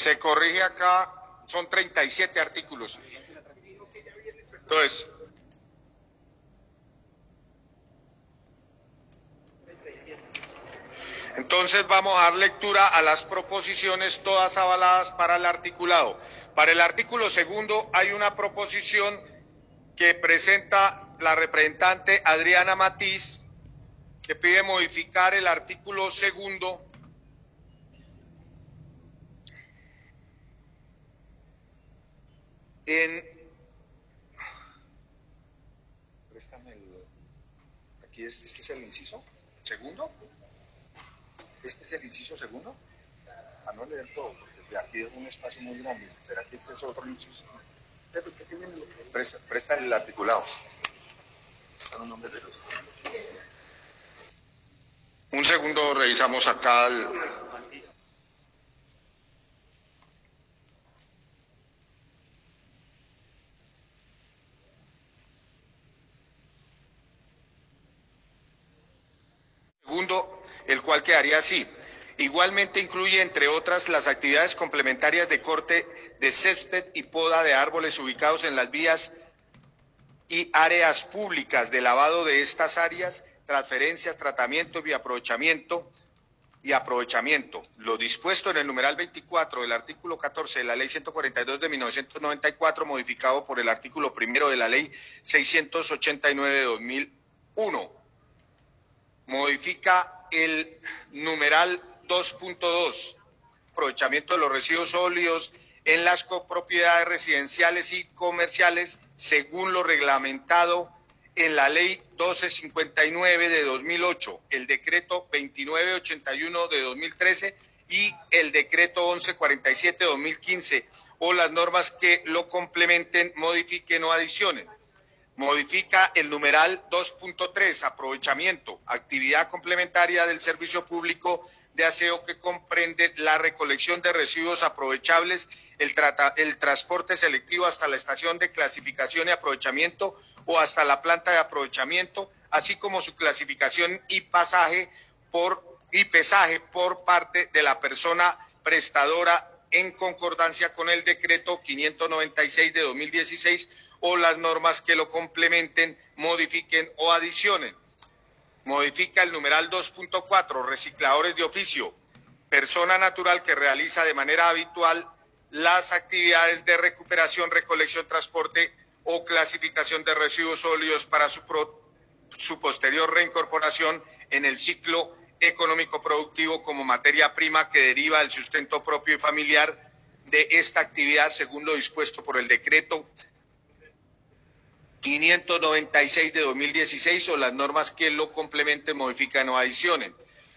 Se corrige acá, son 37 artículos. Entonces, Entonces vamos a dar lectura a las proposiciones todas avaladas para el articulado. Para el artículo segundo hay una proposición que presenta la representante Adriana Matiz, que pide modificar el artículo segundo en... Préstame el... Aquí es, este es el inciso segundo. ¿Este es el inciso segundo? A no leer todo, porque aquí es un espacio muy grande. ¿Será que este es otro inciso? Presta, presta el articulado. Un segundo, revisamos acá el... Segundo, el cual quedaría así. Igualmente incluye, entre otras, las actividades complementarias de corte de césped y poda de árboles ubicados en las vías y áreas públicas de lavado de estas áreas, transferencias, tratamiento y aprovechamiento y aprovechamiento. Lo dispuesto en el numeral 24 del artículo 14 de la Ley 142 de 1994, modificado por el artículo primero de la Ley 689 de 2001. Modifica el numeral 2.2, aprovechamiento de los residuos sólidos en las copropiedades residenciales y comerciales según lo reglamentado en la Ley 1259 de 2008, el Decreto 2981 de 2013 y el Decreto 1147 de 2015 o las normas que lo complementen, modifiquen o adicionen. Modifica el numeral 2.3, aprovechamiento, actividad complementaria del servicio público de aseo que comprende la recolección de residuos aprovechables, el, el, transporte selectivo hasta la estación de clasificación y aprovechamiento o hasta la planta de aprovechamiento, así como su clasificación y pasaje por y pesaje por parte de la persona prestadora en concordancia con el decreto 596 de 2016 o las normas que lo complementen, modifiquen o adicionen. Modifica el numeral 2.4, recicladores de oficio, persona natural que realiza de manera habitual las actividades de recuperación, recolección, transporte o clasificación de residuos sólidos para su, posterior reincorporación en el ciclo económico productivo como materia prima que deriva del sustento propio y familiar de esta actividad según lo dispuesto por el decreto 596 de 2016 o las normas que lo complementen, modifican o adicionen.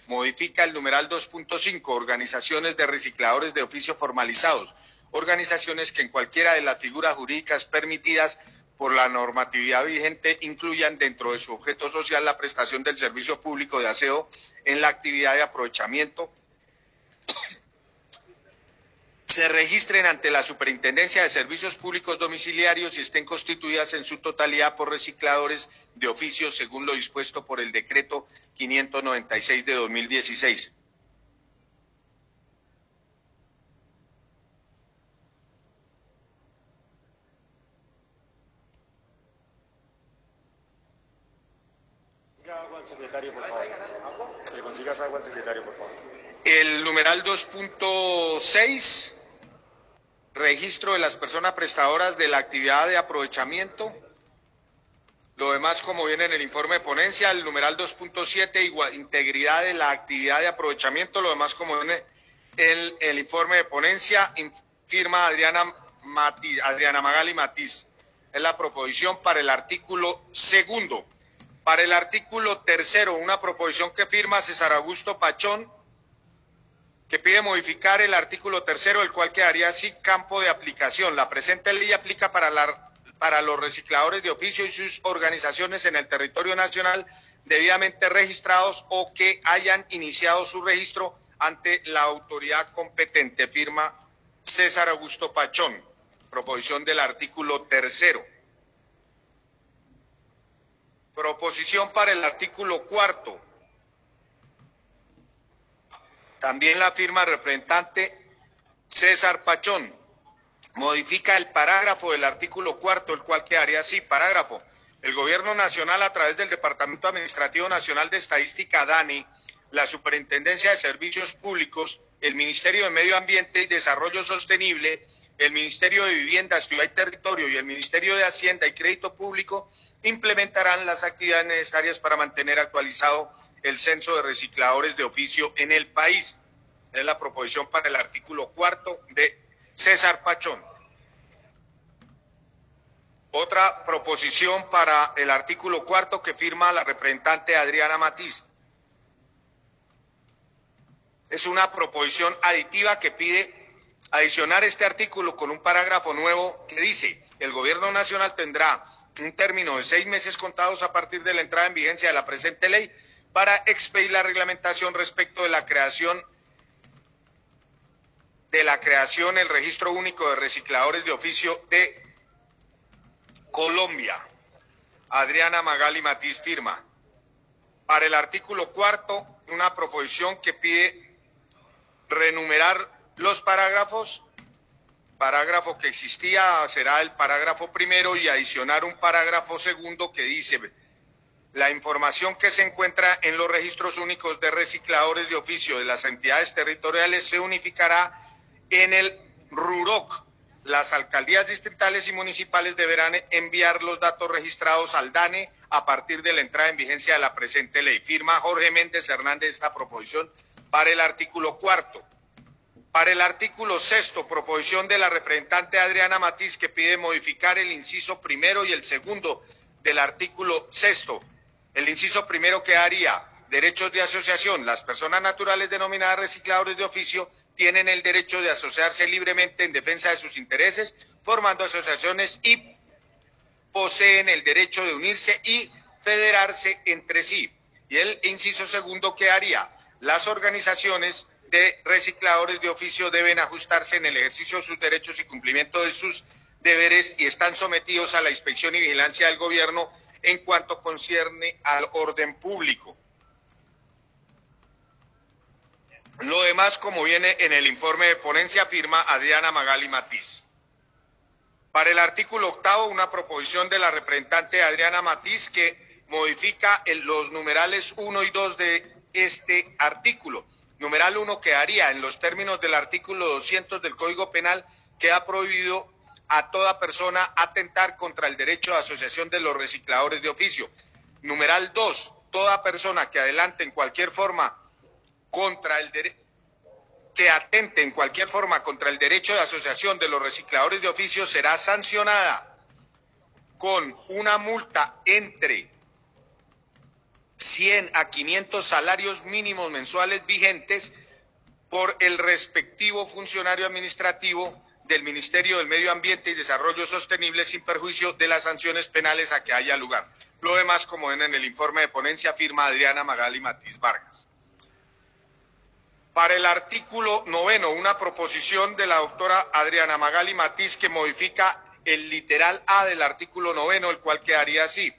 Modifica el numeral 2.5, organizaciones de recicladores de oficio formalizados, organizaciones que en cualquiera de las figuras jurídicas permitidas por la normatividad vigente incluyan dentro de su objeto social la prestación del servicio público de aseo en la actividad de aprovechamiento se registren ante la Superintendencia de Servicios Públicos Domiciliarios y estén constituidas en su totalidad por recicladores de oficio según lo dispuesto por el decreto 596 de 2016. secretario, por favor. Le consigas agua al secretario, por favor. El numeral 2.6 registro de las personas prestadoras de la actividad de aprovechamiento. Lo demás, como viene en el informe de ponencia, el numeral 2.7, integridad de la actividad de aprovechamiento. Lo demás, como viene en el informe de ponencia, firma Adriana, Adriana Magali Matiz. Es la proposición para el artículo segundo. Para el artículo tercero, una proposición que firma César Augusto Pachón pide modificar el artículo tercero, el cual quedaría así campo de aplicación. La presente ley aplica para, la, para los recicladores de oficio y sus organizaciones en el territorio nacional debidamente registrados o que hayan iniciado su registro ante la autoridad competente. Firma César Augusto Pachón. Proposición del artículo tercero. Proposición para el artículo cuarto también la firma representante César Pachón modifica el parágrafo del artículo cuarto, el cual quedaría así, parágrafo. El Gobierno Nacional, a través del Departamento Administrativo Nacional de Estadística, DANI, la Superintendencia de Servicios Públicos, el Ministerio de Medio Ambiente y Desarrollo Sostenible, el Ministerio de Vivienda, Ciudad y Territorio y el Ministerio de Hacienda y Crédito Público implementarán las actividades necesarias para mantener actualizado el censo de recicladores de oficio en el país. Es la proposición para el artículo cuarto de César Pachón. Otra proposición para el artículo cuarto que firma la representante Adriana Matiz. Es una proposición aditiva que pide adicionar este artículo con un parágrafo nuevo que dice, el Gobierno Nacional tendrá un término de seis meses contados a partir de la entrada en vigencia de la presente ley para expedir la reglamentación respecto de la creación de la creación el registro único de recicladores de oficio de Colombia. Adriana Magali Matiz firma. Para el artículo cuarto, una proposición que pide renumerar los parágrafos. Parágrafo que existía será el parágrafo primero y adicionar un parágrafo segundo que dice la información que se encuentra en los registros únicos de recicladores de oficio de las entidades territoriales se unificará en el RUROC. Las alcaldías distritales y municipales deberán enviar los datos registrados al DANE a partir de la entrada en vigencia de la presente ley. Firma Jorge Méndez Hernández esta proposición para el artículo cuarto. Para el artículo sexto, proposición de la representante Adriana Matiz que pide modificar el inciso primero y el segundo del artículo sexto. El inciso primero que haría derechos de asociación. Las personas naturales denominadas recicladores de oficio tienen el derecho de asociarse libremente en defensa de sus intereses, formando asociaciones y poseen el derecho de unirse y federarse entre sí. Y el inciso segundo que haría las organizaciones de recicladores de oficio deben ajustarse en el ejercicio de sus derechos y cumplimiento de sus deberes y están sometidos a la inspección y vigilancia del gobierno en cuanto concierne al orden público. Lo demás, como viene en el informe de ponencia, firma Adriana Magali Matiz. Para el artículo octavo, una proposición de la representante Adriana Matiz que modifica los numerales 1 y 2 de este artículo Numeral 1 quedaría en los términos del artículo 200 del Código Penal que ha prohibido a toda persona atentar contra el derecho de asociación de los recicladores de oficio. Numeral 2, toda persona que adelante en cualquier forma contra el derecho que atente en cualquier forma contra el derecho de asociación de los recicladores de oficio será sancionada con una multa entre 100 a 500 salarios mínimos mensuales vigentes por el respectivo funcionario administrativo del Ministerio del Medio Ambiente y Desarrollo Sostenible sin perjuicio de las sanciones penales a que haya lugar. Lo demás, como ven en el informe de ponencia, firma Adriana Magali Matiz Vargas. Para el artículo noveno, una proposición de la doctora Adriana Magali Matiz que modifica el literal A del artículo noveno, el cual quedaría así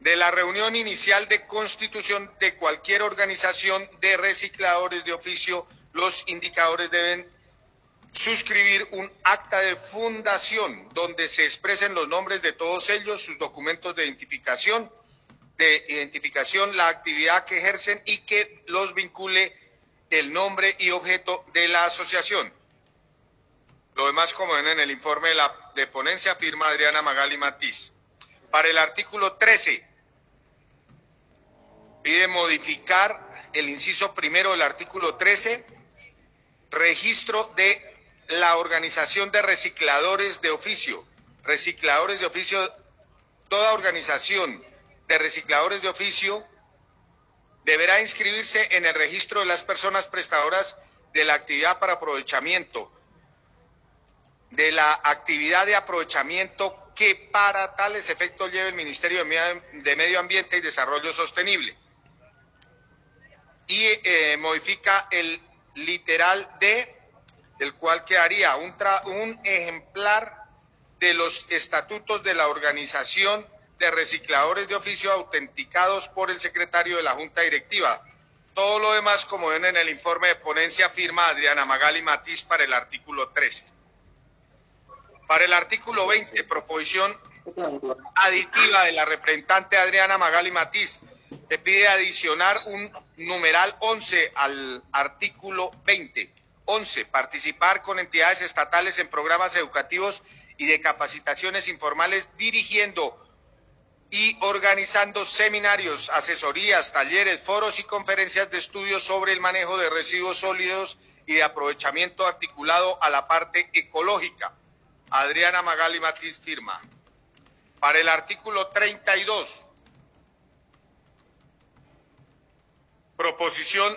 de la reunión inicial de constitución de cualquier organización de recicladores de oficio, los indicadores deben suscribir un acta de fundación donde se expresen los nombres de todos ellos, sus documentos de identificación, de identificación, la actividad que ejercen y que los vincule el nombre y objeto de la asociación. Lo demás, como ven en el informe de, la, de ponencia, firma Adriana Magali Matiz. Para el artículo 13, pide modificar el inciso primero del artículo 13, registro de la organización de recicladores de oficio. Recicladores de oficio, toda organización de recicladores de oficio deberá inscribirse en el registro de las personas prestadoras de la actividad para aprovechamiento, de la actividad de aprovechamiento que para tales efectos lleve el Ministerio de Medio Ambiente y Desarrollo Sostenible y eh, modifica el literal D, el cual quedaría un, un ejemplar de los estatutos de la organización de recicladores de oficio autenticados por el secretario de la Junta Directiva. Todo lo demás, como ven en el informe de ponencia, firma Adriana Magali Matiz para el artículo 13. Para el artículo 20, proposición aditiva de la representante Adriana Magali Matiz, que pide adicionar un numeral 11 al artículo 20. 11. Participar con entidades estatales en programas educativos y de capacitaciones informales dirigiendo y organizando seminarios, asesorías, talleres, foros y conferencias de estudio sobre el manejo de residuos sólidos y de aprovechamiento articulado a la parte ecológica. Adriana Magali Matiz firma. Para el artículo 32, proposición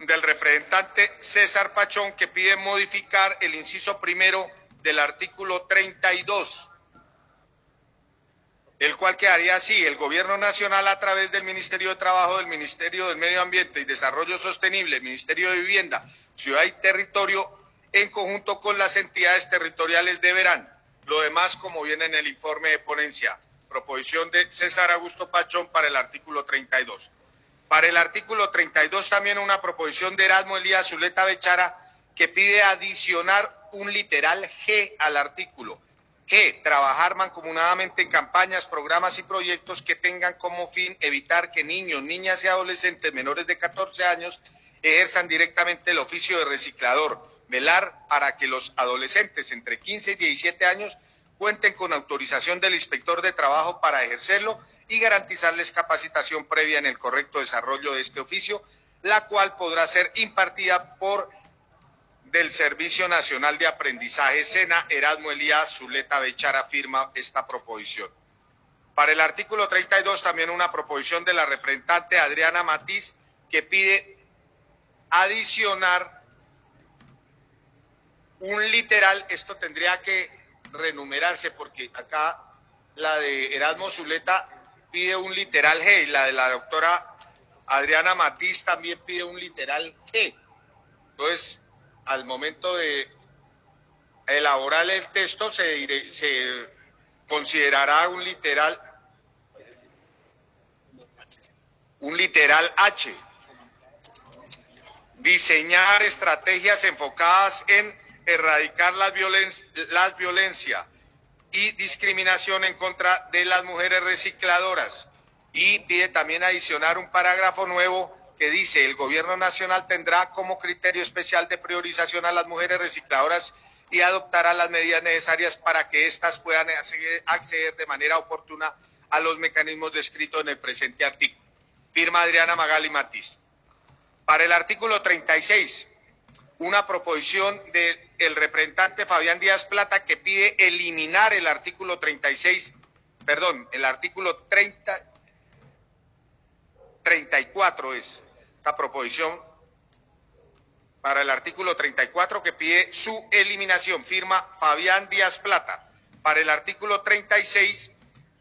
del representante César Pachón que pide modificar el inciso primero del artículo 32, el cual quedaría así, el Gobierno Nacional a través del Ministerio de Trabajo, del Ministerio del Medio Ambiente y Desarrollo Sostenible, Ministerio de Vivienda, Ciudad y Territorio, en conjunto con las entidades territoriales deberán, lo demás como viene en el informe de ponencia, proposición de César Augusto Pachón para el artículo 32. Para el artículo 32 también una proposición de Erasmo Elías Zuleta Bechara que pide adicionar un literal G al artículo. G, trabajar mancomunadamente en campañas, programas y proyectos que tengan como fin evitar que niños, niñas y adolescentes menores de 14 años ejerzan directamente el oficio de reciclador, velar para que los adolescentes entre 15 y 17 años cuenten con autorización del inspector de trabajo para ejercerlo y garantizarles capacitación previa en el correcto desarrollo de este oficio, la cual podrá ser impartida por del Servicio Nacional de Aprendizaje SENA, Erasmo Elías Zuleta Bechara firma esta proposición. Para el artículo 32 también una proposición de la representante Adriana Matiz que pide adicionar un literal, esto tendría que renumerarse porque acá la de Erasmo Zuleta pide un literal G y la de la doctora Adriana Matiz también pide un literal G. Entonces, al momento de elaborar el texto se, se considerará un literal un literal H. Diseñar estrategias enfocadas en erradicar las, las violencias y discriminación en contra de las mujeres recicladoras. Y pide también adicionar un parágrafo nuevo que dice, el gobierno nacional tendrá como criterio especial de priorización a las mujeres recicladoras y adoptará las medidas necesarias para que éstas puedan acceder de manera oportuna a los mecanismos descritos en el presente artículo. Firma Adriana Magali Matiz. Para el artículo 36, una proposición del representante Fabián Díaz Plata que pide eliminar el artículo 36, perdón, el artículo 30, 34 es esta proposición para el artículo 34 que pide su eliminación. Firma Fabián Díaz Plata. Para el artículo 36,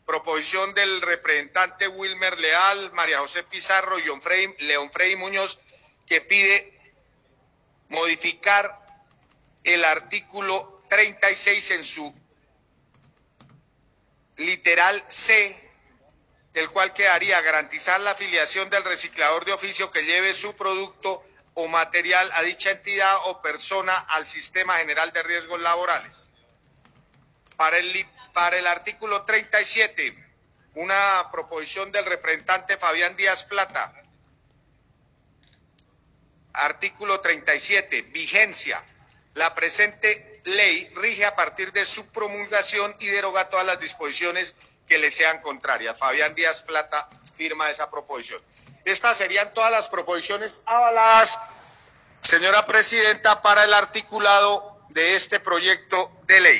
proposición del representante Wilmer Leal, María José Pizarro y León Frey Muñoz que pide modificar el artículo 36 en su literal C el cual quedaría garantizar la afiliación del reciclador de oficio que lleve su producto o material a dicha entidad o persona al sistema general de riesgos laborales. Para el, para el artículo 37, una proposición del representante Fabián Díaz Plata. Artículo 37, vigencia. La presente ley rige a partir de su promulgación y deroga todas las disposiciones que le sean contrarias. Fabián Díaz Plata firma esa proposición. Estas serían todas las proposiciones avaladas, señora presidenta, para el articulado de este proyecto de ley.